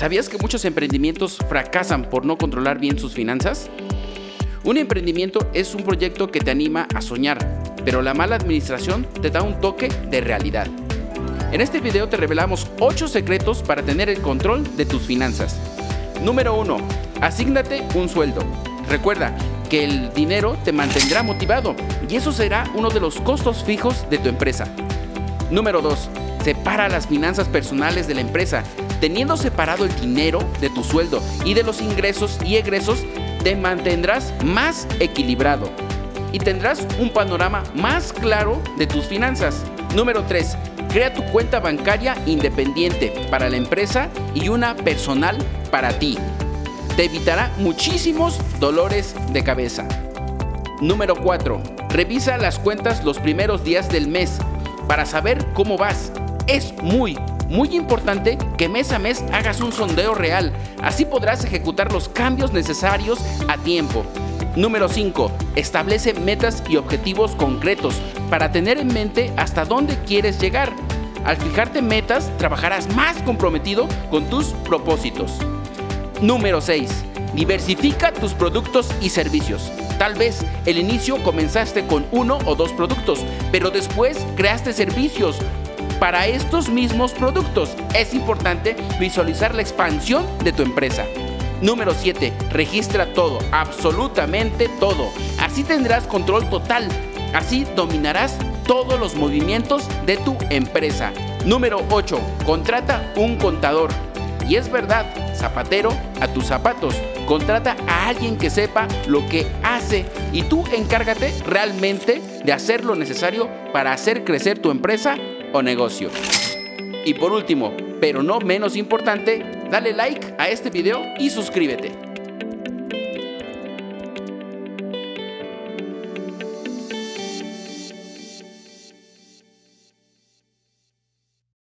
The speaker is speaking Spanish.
¿Sabías que muchos emprendimientos fracasan por no controlar bien sus finanzas? Un emprendimiento es un proyecto que te anima a soñar, pero la mala administración te da un toque de realidad. En este video te revelamos 8 secretos para tener el control de tus finanzas. Número 1. Asígnate un sueldo. Recuerda que el dinero te mantendrá motivado y eso será uno de los costos fijos de tu empresa. Número 2. Separa las finanzas personales de la empresa. Teniendo separado el dinero de tu sueldo y de los ingresos y egresos, te mantendrás más equilibrado y tendrás un panorama más claro de tus finanzas. Número 3. Crea tu cuenta bancaria independiente para la empresa y una personal para ti. Te evitará muchísimos dolores de cabeza. Número 4. Revisa las cuentas los primeros días del mes para saber cómo vas. Es muy, muy importante que mes a mes hagas un sondeo real. Así podrás ejecutar los cambios necesarios a tiempo. Número 5. Establece metas y objetivos concretos para tener en mente hasta dónde quieres llegar. Al fijarte metas, trabajarás más comprometido con tus propósitos. Número 6. Diversifica tus productos y servicios. Tal vez el inicio comenzaste con uno o dos productos, pero después creaste servicios para estos mismos productos. Es importante visualizar la expansión de tu empresa. Número 7. Registra todo, absolutamente todo. Así tendrás control total. Así dominarás todos los movimientos de tu empresa. Número 8. Contrata un contador. Y es verdad, zapatero a tus zapatos. Contrata a alguien que sepa lo que hace y tú encárgate realmente de hacer lo necesario para hacer crecer tu empresa o negocio. Y por último, pero no menos importante, dale like a este video y suscríbete.